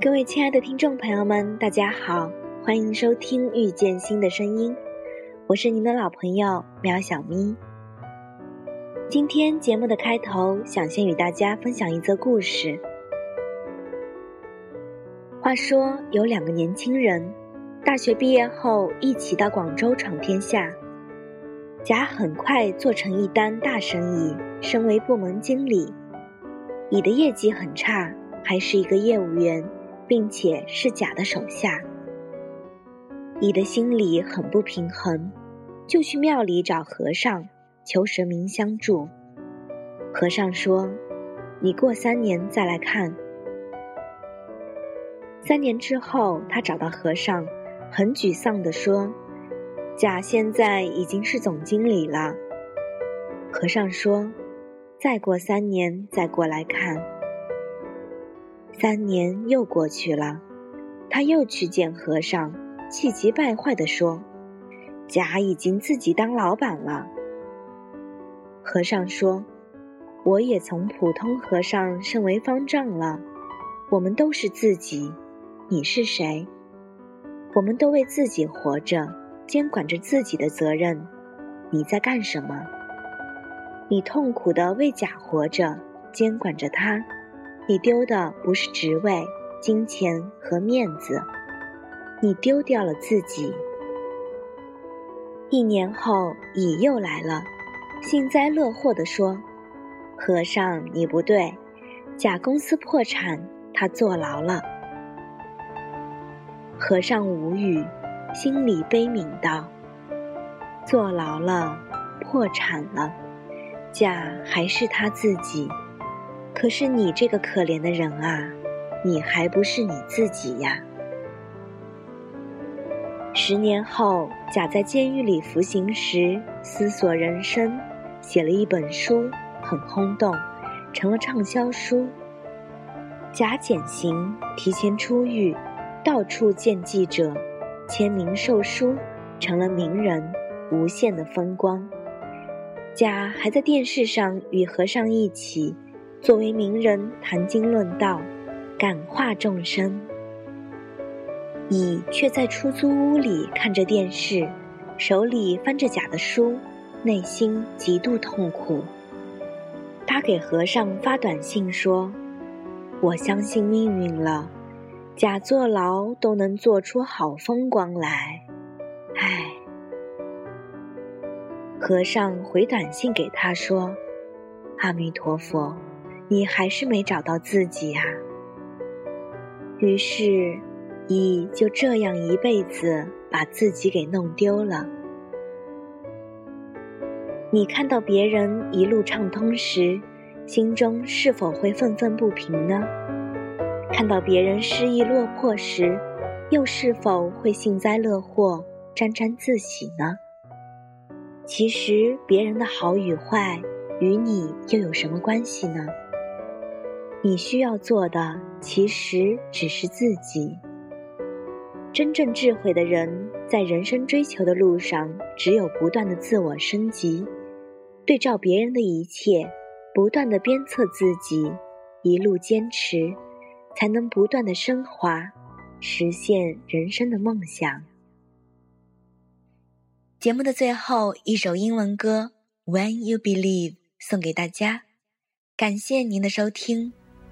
各位亲爱的听众朋友们，大家好，欢迎收听《遇见新的声音》，我是您的老朋友喵小咪。今天节目的开头，想先与大家分享一则故事。话说有两个年轻人，大学毕业后一起到广州闯天下。甲很快做成一单大生意，升为部门经理。乙的业绩很差，还是一个业务员。并且是甲的手下，乙的心里很不平衡，就去庙里找和尚求神明相助。和尚说：“你过三年再来看。”三年之后，他找到和尚，很沮丧地说：“甲现在已经是总经理了。”和尚说：“再过三年再过来看。”三年又过去了，他又去见和尚，气急败坏地说：“甲已经自己当老板了。”和尚说：“我也从普通和尚升为方丈了。我们都是自己，你是谁？我们都为自己活着，监管着自己的责任。你在干什么？你痛苦的为甲活着，监管着他。”你丢的不是职位、金钱和面子，你丢掉了自己。一年后，乙又来了，幸灾乐祸地说：“和尚，你不对，甲公司破产，他坐牢了。”和尚无语，心里悲悯道：“坐牢了，破产了，甲还是他自己。”可是你这个可怜的人啊，你还不是你自己呀？十年后，甲在监狱里服刑时思索人生，写了一本书，很轰动，成了畅销书。甲减刑，提前出狱，到处见记者，签名售书，成了名人，无限的风光。甲还在电视上与和尚一起。作为名人谈经论道，感化众生。乙却在出租屋里看着电视，手里翻着甲的书，内心极度痛苦。他给和尚发短信说：“我相信命运了，甲坐牢都能做出好风光来。”唉。和尚回短信给他说：“阿弥陀佛。”你还是没找到自己呀。于是，乙就这样一辈子把自己给弄丢了。你看到别人一路畅通时，心中是否会愤愤不平呢？看到别人失意落魄时，又是否会幸灾乐祸、沾沾自喜呢？其实，别人的好与坏，与你又有什么关系呢？你需要做的其实只是自己。真正智慧的人，在人生追求的路上，只有不断的自我升级，对照别人的一切，不断的鞭策自己，一路坚持，才能不断的升华，实现人生的梦想。节目的最后一首英文歌《When You Believe》送给大家，感谢您的收听。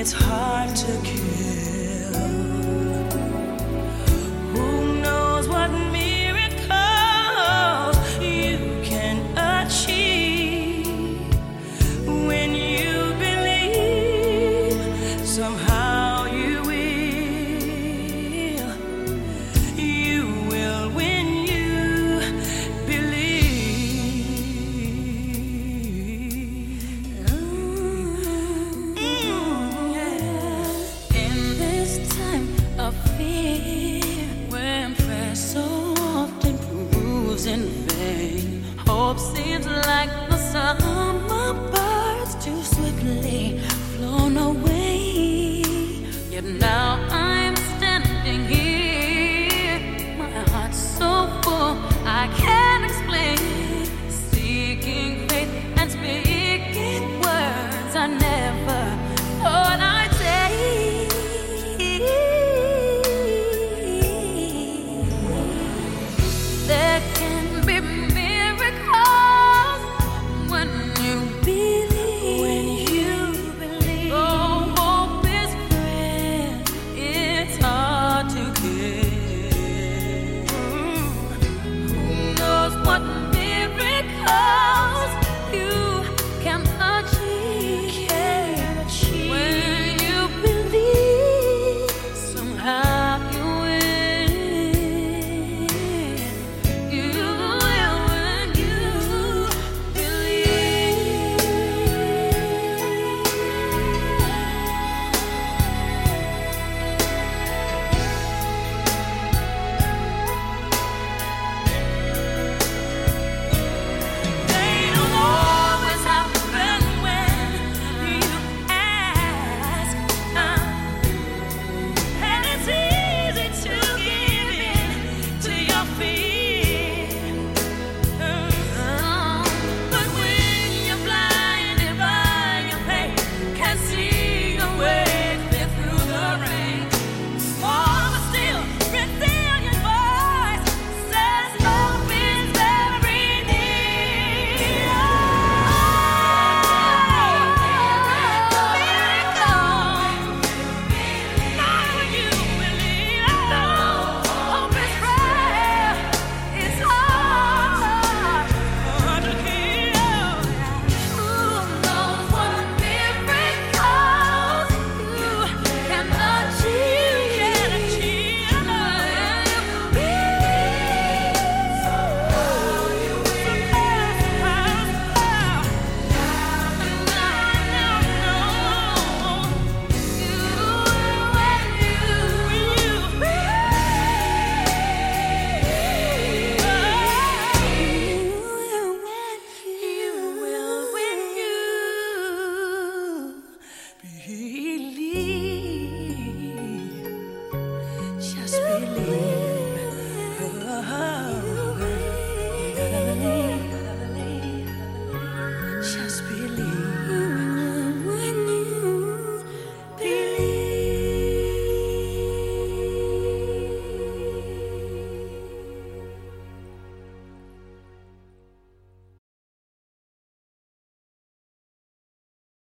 it's hard to kill. Who knows what miracles you can achieve when you believe somehow.